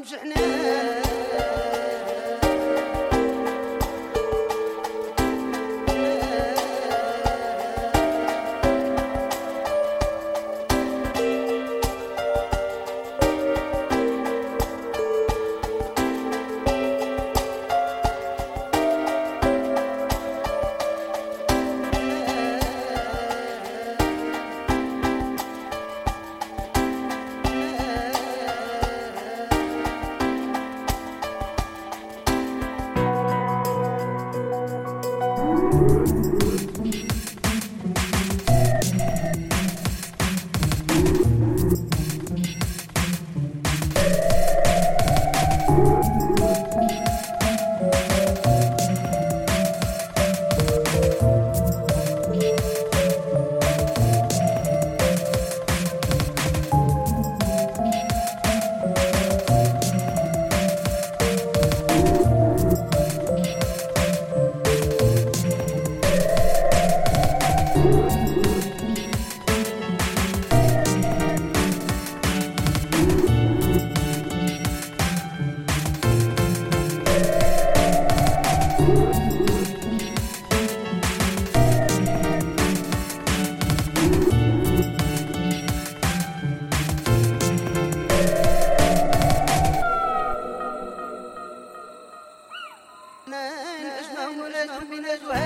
مشحنان good way.